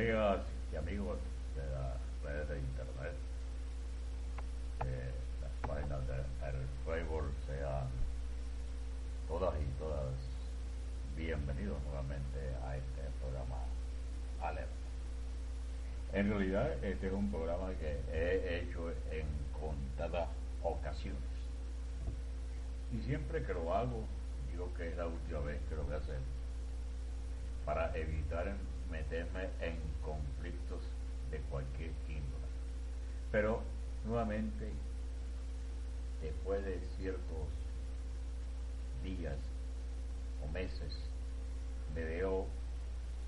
Amigas y amigos de las redes de internet, que las páginas de el sean todas y todas bienvenidos nuevamente a este programa Alerta. En realidad este es un programa que he hecho en contadas ocasiones. Y siempre que lo hago, digo que es la última vez que lo voy a hacer para evitar meterme en conflictos de cualquier índole. Pero nuevamente, después de ciertos días o meses, me veo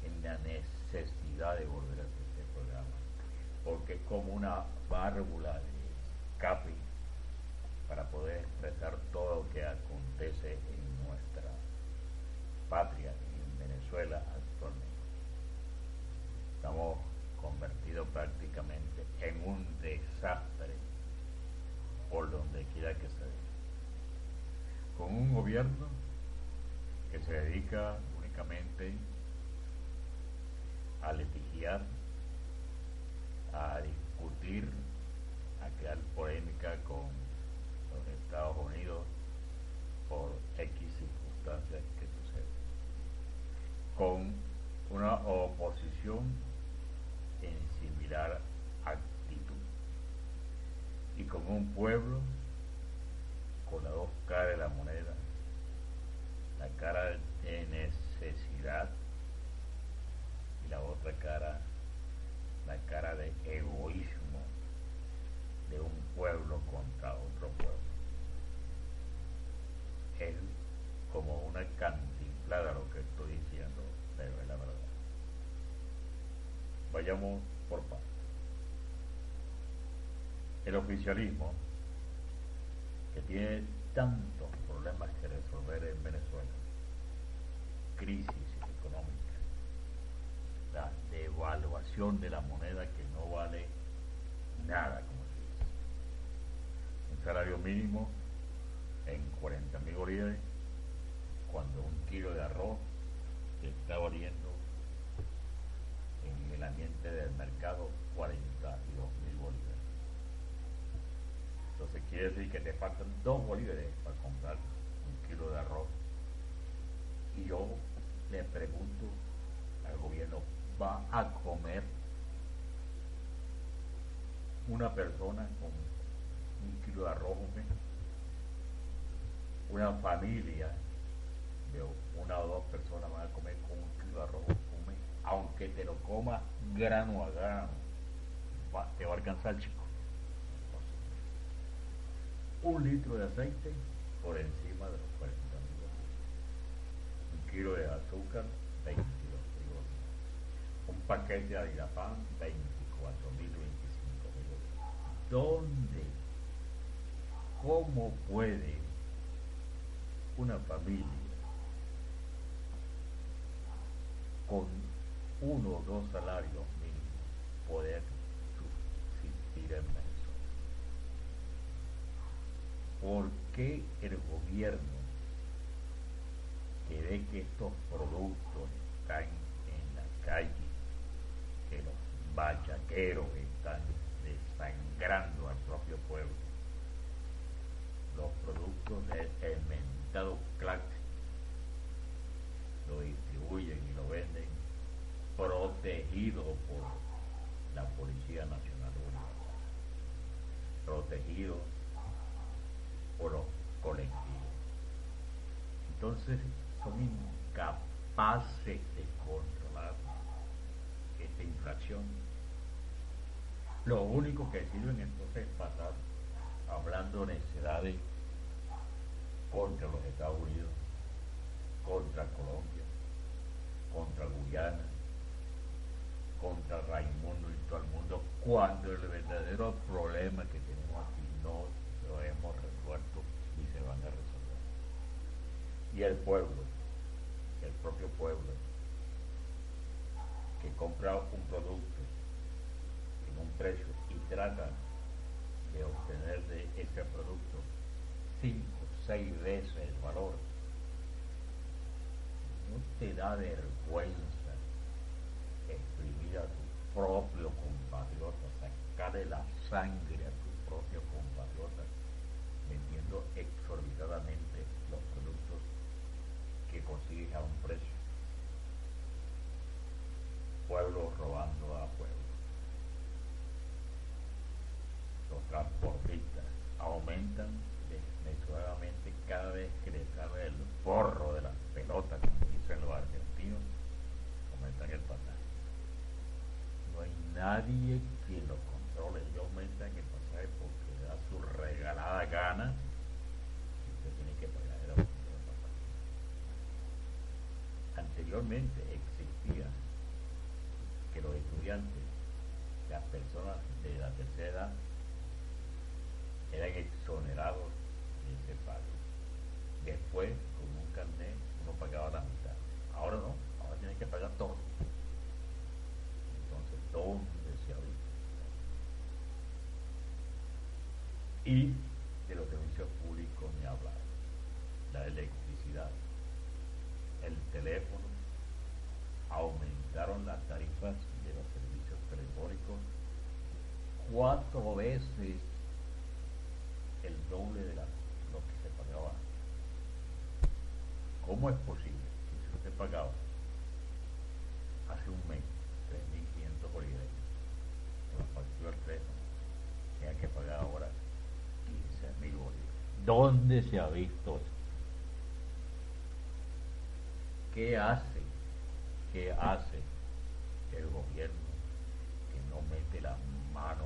en la necesidad de volver a hacer este programa, porque es como una válvula de escape para poder expresar todo lo que acontece en nuestra patria, en Venezuela actualmente estamos convertidos prácticamente en un desastre por donde quiera que se dé. Con un gobierno que se dedica únicamente a litigiar, a discutir, a crear polémica con los Estados Unidos por X circunstancias que suceden. Con una oposición en similar un pueblo con las dos caras de la moneda, la cara de necesidad y la otra cara, la cara de egoísmo de un pueblo contra otro pueblo. Es como una cantinflada lo que estoy diciendo, pero es la verdad. Vayamos por partes. El oficialismo, que tiene tantos problemas que resolver en Venezuela, crisis económica, la devaluación de la moneda que no vale nada, como se dice, un salario mínimo en 40 mil bolívares, cuando un kilo de arroz está valiendo en el ambiente del mercado 42 mil bolívares. Entonces quiere decir que te faltan dos bolívares para comprar un kilo de arroz. Y yo le pregunto al gobierno, ¿va a comer una persona con un kilo de arroz? Una familia de una o dos personas van a comer con un kilo de arroz. Aunque te lo comas grano a grano, te va a alcanzar, chico. Un litro de aceite por encima de los 40 mil dólares. Un kilo de azúcar, 22 mil dólares. Un paquete de Adilapán, 24 mil, 25 mil. ¿Dónde? ¿Cómo puede una familia con uno o dos salarios mínimos poder subsistir en Venezuela? ¿Por qué el gobierno que ve que estos productos están en la calle, que los bachaqueros están desangrando al propio pueblo, los productos del mentado crack lo distribuyen protegido por la Policía Nacional Bolivariana, protegido por los colectivos. Entonces son incapaces de controlar esta infracción. Lo único que sirven entonces es pasar hablando necedades contra los Estados Unidos, contra Colombia, contra Guyana, contra Raimundo y todo el mundo, cuando el verdadero problema que tenemos aquí no lo hemos resuelto y se van a resolver. Y el pueblo, el propio pueblo, que compra un producto en un precio y trata de obtener de ese producto cinco, seis veces el valor, no te da vergüenza propio compatriota, sacarle la sangre a tu propio compatriota, vendiendo exorbitadamente los productos que consigues a un precio. Pueblo robando a pueblo. Los transportistas aumentan desmesuradamente cada vez que les sale el porro de las pelotas, como dicen los argentinos, aumentan el pasaje. No hay nadie que lo controle, ellos aumentan el pasaje porque le da su regalada gana usted tiene que pagar el pasaje. Anteriormente existía que los estudiantes, las personas de la tercera edad, eran exonerados de ese pago. Después, con un carnet, uno pagaba la mitad. Ahora no, ahora tiene que pagar todo. Entonces, ¿dónde se ha visto? Y de los servicios públicos ni hablar. La electricidad, el teléfono, aumentaron las tarifas de los servicios telefónicos cuatro veces el doble de lo que se pagaba. ¿Cómo es posible que si usted pagaba hace un mes 3.500 bolívares en la factura del teléfono, tenga que pagar ahora ¿Dónde se ha visto esto? ¿Qué hace? ¿Qué hace el gobierno que no mete la mano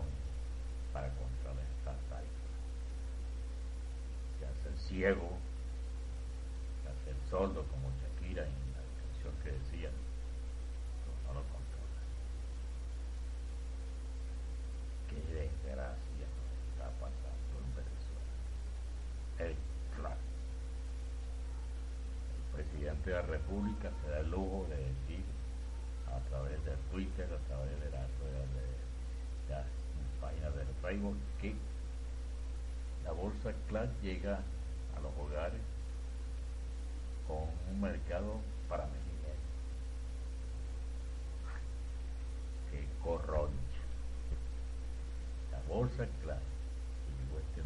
para contrarrestar tarifas? Se hace el ciego, se hace el sordo como Shakira en la canción que decía, pero no lo controla. Qué desgracia nos está pasando en Venezuela. El claro. El de la República se da el lujo de decir a través de Twitter, a través de las ruedas de, de las páginas del Facebook que la bolsa CLAS llega a los hogares con un mercado para medio que corronche. La bolsa CLAS que llegó este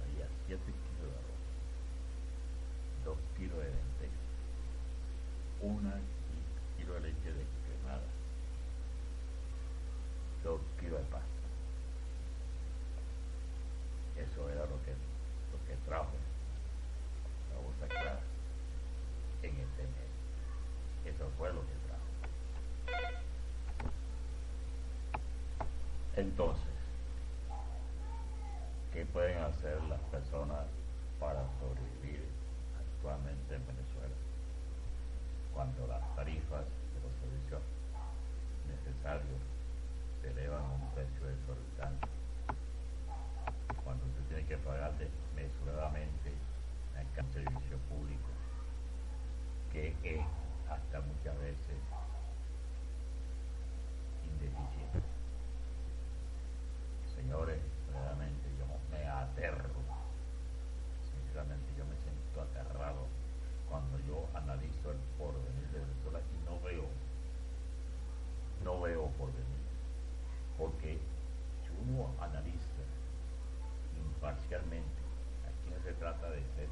había 7 kilos de arroz, 2 kilos de lentejas, una kilo de leche descremada, 2 kilos de pasta. Eso era lo que, lo que trajo la bolsa clara en este mes. Eso fue lo que trajo. Entonces, ¿qué pueden hacer las personas para sobrevivir actualmente en Venezuela? Cuando las tarifas de los servicios necesarios se elevan a un precio exorbitante. Cuando se tiene que pagar desmesuradamente el servicio público, que es hasta muchas veces indeficiente. Señores, verdaderamente yo me aterro, sinceramente yo me siento aterrado cuando yo analizo el porvenir de Venezuela y no veo, no veo porvenir, porque si uno analiza imparcialmente. Aquí no se trata de ser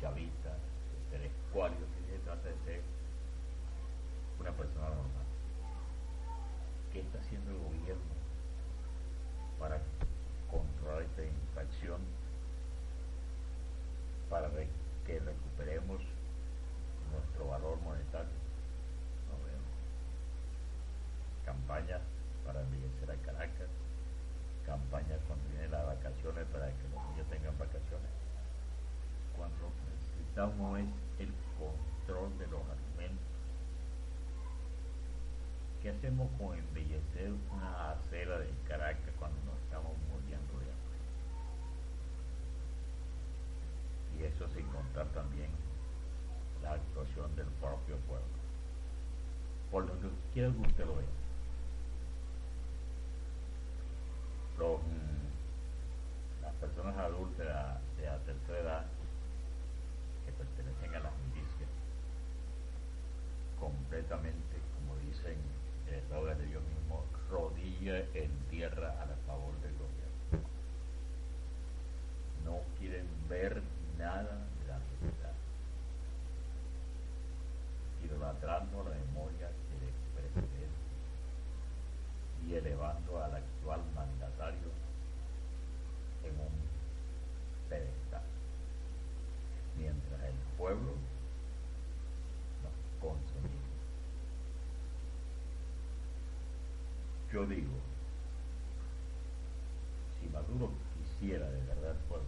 chavista, de ser escuálio, aquí se trata de ser una persona normal. ¿Qué está haciendo el gobierno para controlar esta infracción? Para que recuperemos nuestro valor monetario. No veo. Campañas para embellecer a Caracas, campañas cuando vienen las vacaciones para que los niños tengan vacaciones. Es el control de los alimentos. ¿Qué hacemos con embellecer una acera de Caracas cuando nos estamos muriendo de hambre? Y eso sin contar también la actuación del propio pueblo. Por lo que quiera que usted lo vea. mm, las personas adultas de la, que pertenecen a las milicias completamente, como dicen el eslogan de Dios mismo, rodilla en tierra a la favor del gobierno. No quieren ver nada de la realidad. Idolatrando la memoria del expresidente y elevando al actual mandatario en un pedestal. Mientras el pueblo nos consumimos. Yo digo, si Maduro quisiera de verdad pueblo,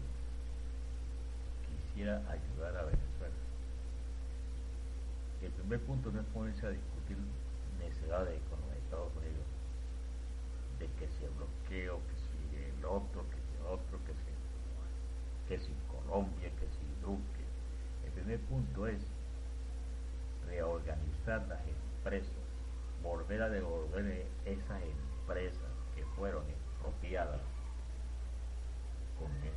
quisiera ayudar a Venezuela, el primer punto no es ponerse a discutir necesidades con los Estados Unidos, de que si el bloqueo, que si el otro, que si el otro, que si, que si Colombia, que si Duque. El primer punto es reorganizar las empresas, volver a devolver esas empresas que fueron expropiadas con el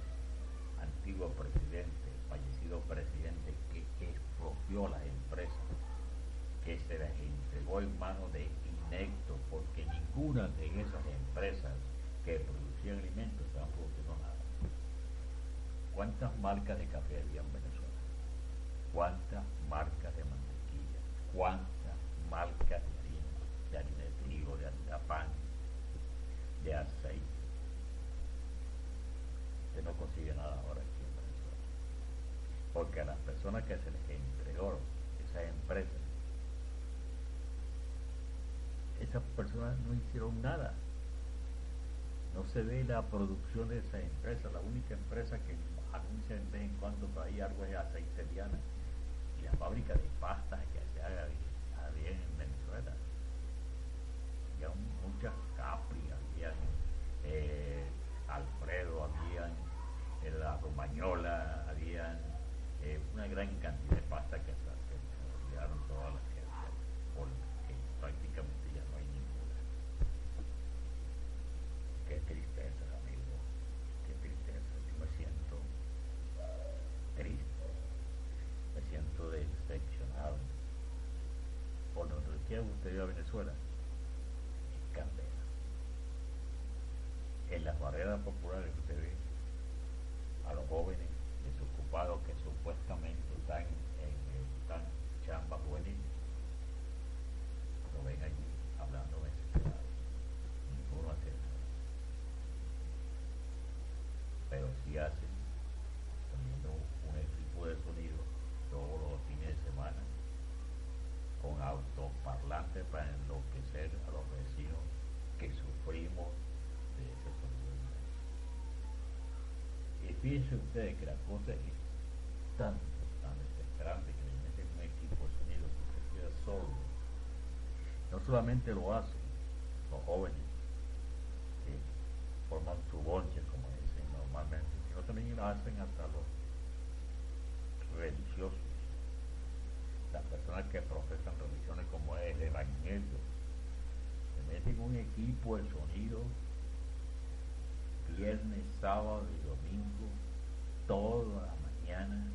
antiguo presidente, fallecido presidente, que expropió las empresas, que se las entregó en manos de inectos, porque ninguna de esas empresas que producían alimentos estaban produciendo nada. ¿Cuántas marcas de café había en Venezuela? ¿Cuántas marcas de mantequilla? ¿Cuántas marcas pan, de aceite. Usted no consigue nada ahora aquí en Venezuela. Porque a las personas que se les entregó esa empresa, esas personas no hicieron nada. No se ve la producción de esa empresa. La única empresa que anuncia de vez en cuando por ahí algo es aceite Diana y la fábrica de pastas que se haga una gran cantidad de pastas que, se olvidaron todas las que había, porque prácticamente ya no hay ninguna. Qué tristeza, amigo, qué tristeza. Yo me siento triste, me siento decepcionado. Por donde quiera usted a Venezuela, es candela. En las barreras populares que usted ve a los jóvenes desocupados que supuestamente están en están chamba juvenil, lo ven allí hablando desesperado. Ninguno hace nada. Pero sí hacen poniendo un equipo de sonido todos los fines de semana con autoparlantes para enloquecer a los vecinos que sufrimos de ese sonido. Y fíjense ustedes que la cosa es tan, tan desesperante que le meten un equipo de sonido que se queda solo. No solamente lo hacen los jóvenes que forman su bonche, como dicen normalmente, sino también lo hacen hasta los religiosos, las que profesan religiones como el Evangelio, se meten un equipo de sonido viernes, sábado y domingo, toda la mañana,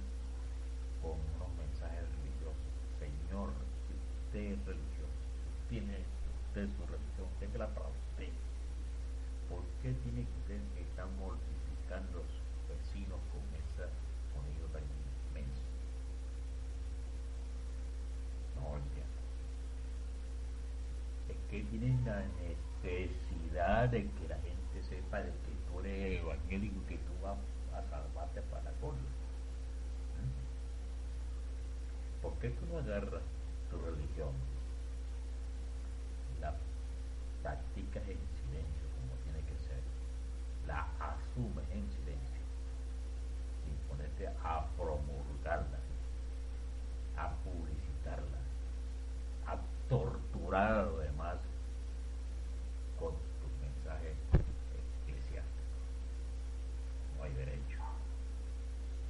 con unos mensajes religiosos. Señor, si usted es religioso, tiene usted su religión, usted que la para usted. ¿Por qué tiene que usted estar mortificando a sus vecinos con ese sonido tan inmenso? No entiendo. Es que tienen la necesidad de que la gente sepa de que tú eres evangélico y que tú vas a salvarte para la cola. ¿Por qué tú no agarras tu religión? La practicas en silencio como tiene que ser. La asumes en silencio. Sin ponerte a promulgarla, a publicitarla, a torturar a los demás con tus mensajes eclesiásticos. No hay derecho.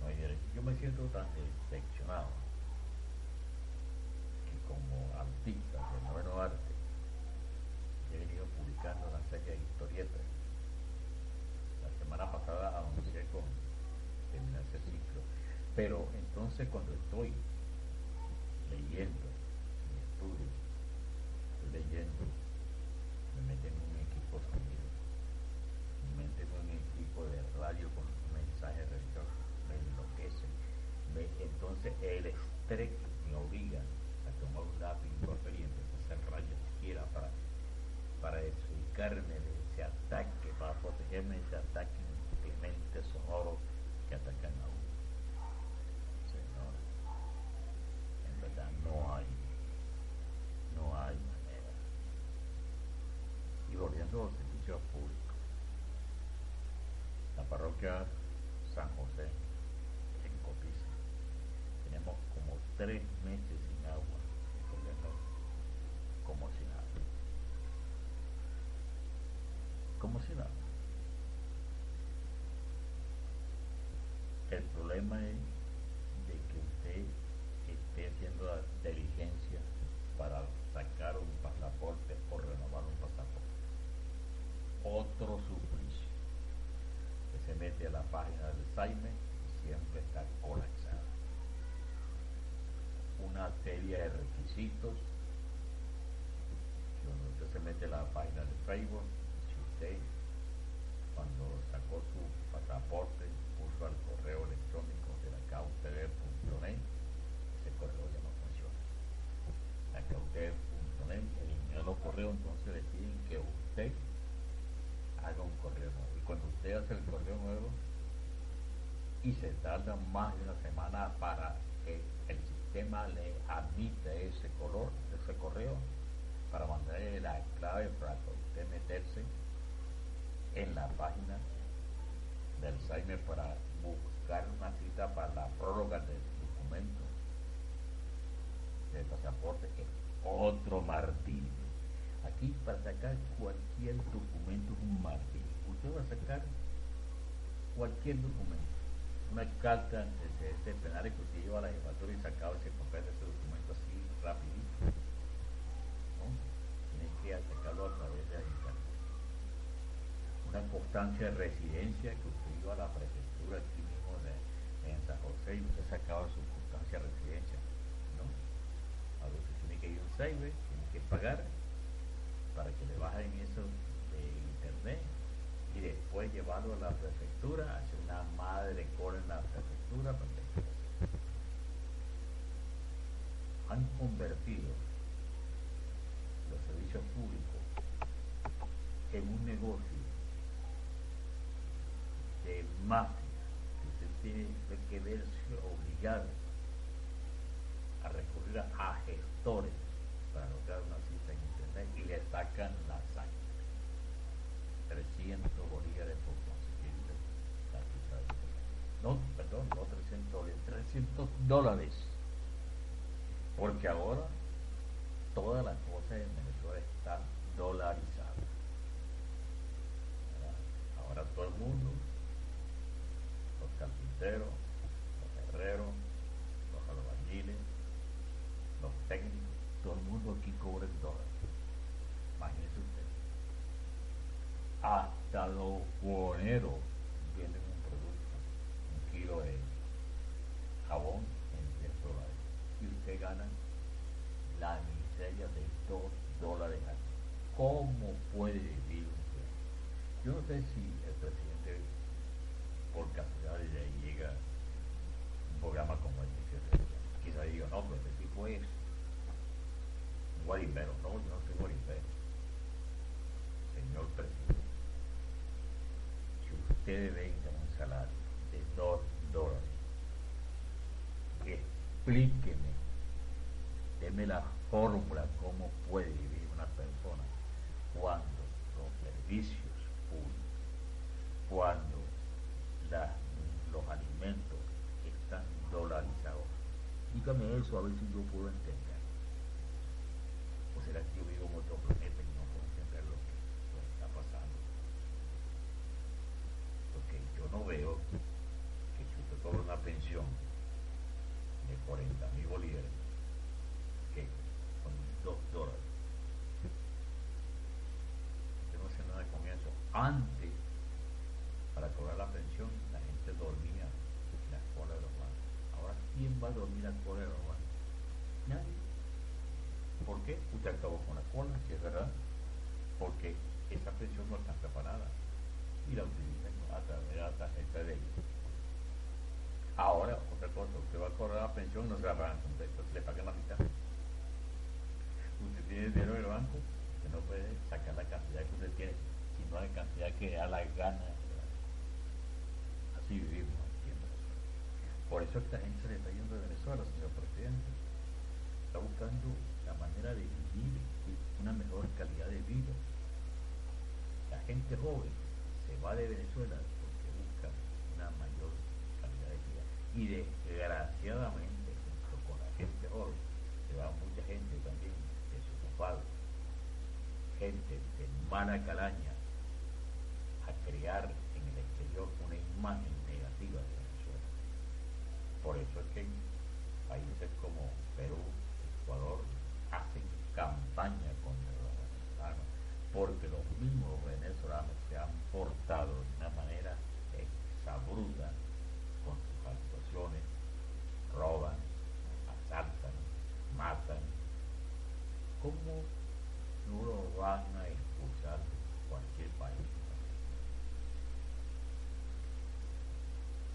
No hay siento tan decepcionado que como artista de noveno arte he venido publicando una serie de historietas. La semana pasada anuncié con terminar ese ciclo. Pero entonces cuando estoy leyendo mi estudio, leyendo, me meten en un equipo sonido, me meten en un equipo de radio con mensajes religiosos, me enloquecen. Me, entonces el estrés me obliga a tomar un lápiz y a hacer rayas siquiera para, para de ese ataque, para protegerme de ese ataque inclemente sonoro que atacan a uno. Señor, en verdad no hay, no hay manera. Y volviendo a los servicios públicos, la parroquia San José en Copiza, tenemos como tres meses sin agua, como si nada. Como si nada. El problema es de que usted esté haciendo la diligencia para sacar un pasaporte o renovar un pasaporte. Otro suplicio que se mete a la página del SAIME y siempre está colapsada. Una serie de requisitos. Cuando usted se mete la página de Facebook, si usted cuando sacó su pasaporte puso al correo electrónico de la cautv.net, ese correo ya no funciona. La cautv.net eliminó los correos, entonces le piden que usted haga un correo nuevo. Y cuando usted hace el correo nuevo, y se tarda más de una semana para sistema le admite ese color, ese correo, para mandarle la clave para usted meterse en la página del SAIME para buscar una cita para la prórroga del documento de pasaporte, que es otro martirio. Aquí para sacar cualquier documento es un martirio. Usted va a sacar cualquier documento. Una carta de este penal que usted lleva a la jefatura y sacaba ese papel, ese documento así rapidito. ¿no? Tiene que sacarlo a través de internet. Una constancia de residencia que usted iba a la prefectura aquí mismo de, en San José y usted sacaba su constancia de residencia. ¿no? A veces tiene que ir un cyber, tiene que pagar para que le bajen eso de internet y después llevarlo a la prefectura, hacer una madre cola en la prefectura. Han convertido los servicios públicos en un negocio de mafia que usted tiene que verse obligado a recurrir a gestores para lograr una cita en internet y le sacan la sangre. 300 bolívares por conseguir la cita de internet. No, perdón, no 300 bolívares, 300 dólares. Porque ahora todas las cosas en Venezuela están dolarizadas. Ahora todo el mundo, los carpinteros, los herreros, los albañiles, los técnicos, todo el mundo aquí cobra en dólares. Imagínese usted. Hasta los buhoneros venden un producto, un kilo de jabón en 10 dólares. Y usted gana la miseria de 2 dólares al. ¿Cómo puede vivir usted? Yo no sé si el presidente, por casualidad, le llega un programa como este que quizá diga, no, pero este tipo es un. No, yo no soy guarimbero. Señor presidente, si usted venga un salario de 2 dólares, explíqueme, deme la fórmula cómo puede vivir una persona cuando los servicios públicos, cuando los alimentos están dolarizados. Dígame eso a ver si yo puedo entender. ¿O será que yo en otro planeta y no puedo entender lo que, lo que está pasando? Porque yo no veo que si usted cobra una pensión de 40 mil bolívares, que son 2 dólares, usted no hace nada con eso. Antes, para cobrar la pensión, la gente dormía en la cola de los bancos. Ahora, ¿quién va a dormir en la cola de los bancos? Nadie. ¿Por qué? Usted acabó con la cola, si es verdad. Porque esa pensión no está preparada y la utilizan a través de la tarjeta de débito. Ahora, otra cosa, usted va a cobrar la pensión no se la pagan completa, le pagan la mitad. Usted tiene dinero en el banco, usted no puede sacar la cantidad que usted tiene, sino la cantidad que da la gana. Así vivimos aquí en Venezuela. Por eso esta gente se le está yendo de Venezuela, señor presidente. Está buscando la manera de vivir una mejor calidad de vida. La gente joven se va de Venezuela porque busca una mayor calidad de vida. Y desgraciadamente, junto con la gente joven, se va mucha gente también desocupada, gente de mala calaña, en el exterior una imagen negativa de Venezuela. Por eso es que países como Perú, Ecuador, hacen campaña contra los venezolanos, porque los mismos venezolanos se han portado de una manera exabruda con sus actuaciones, roban, asaltan, matan. ¿Cómo no van a expulsar de cualquier país?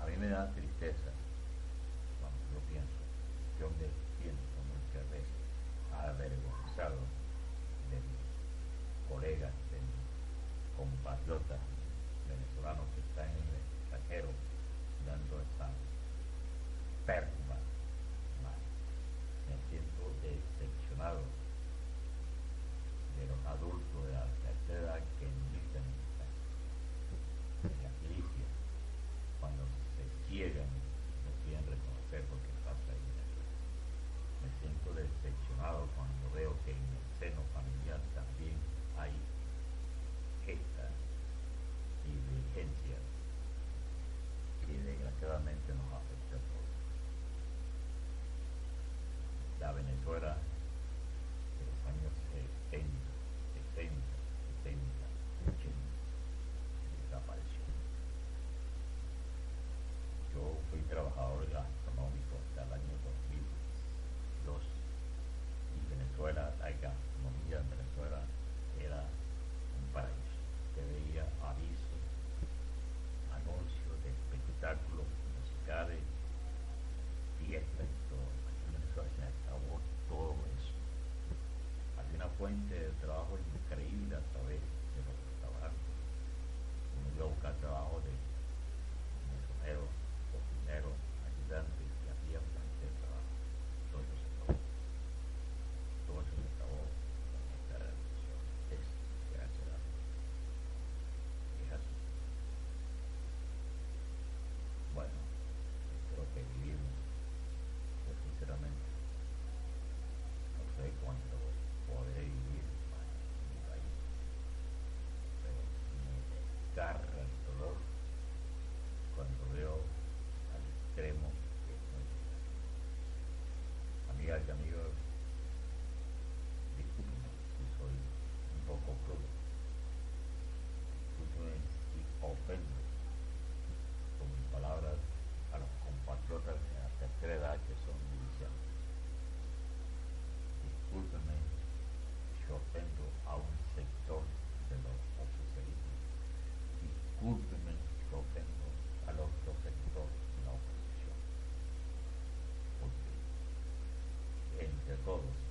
A mí me da tristeza cuando yo pienso, yo me siento muchas veces avergonzado de mis colegas, de mis compatriotas venezolanos que están en el extranjero dando esa perma. Me siento decepcionado de los adultos de la tercera edad que militan en la iglesia cuando se ciegan no quieren reconocer lo que pasa ahí. Me siento decepcionado cuando veo que en el seno familiar también hay esta divergencia que desgraciadamente nos afecta a todos. La Venezuela de los años 70, 60, 70, 80 desapareció. Yo fui trabajador gastronómico hasta el año 2002 y Venezuela, la gastronomía en Venezuela era un paraíso. Usted veía avisos, anuncios de espectáculos musicales, fiestas y todo. Aquí en Venezuela se acabó todo eso. Había una fuente de trabajo increíble todos.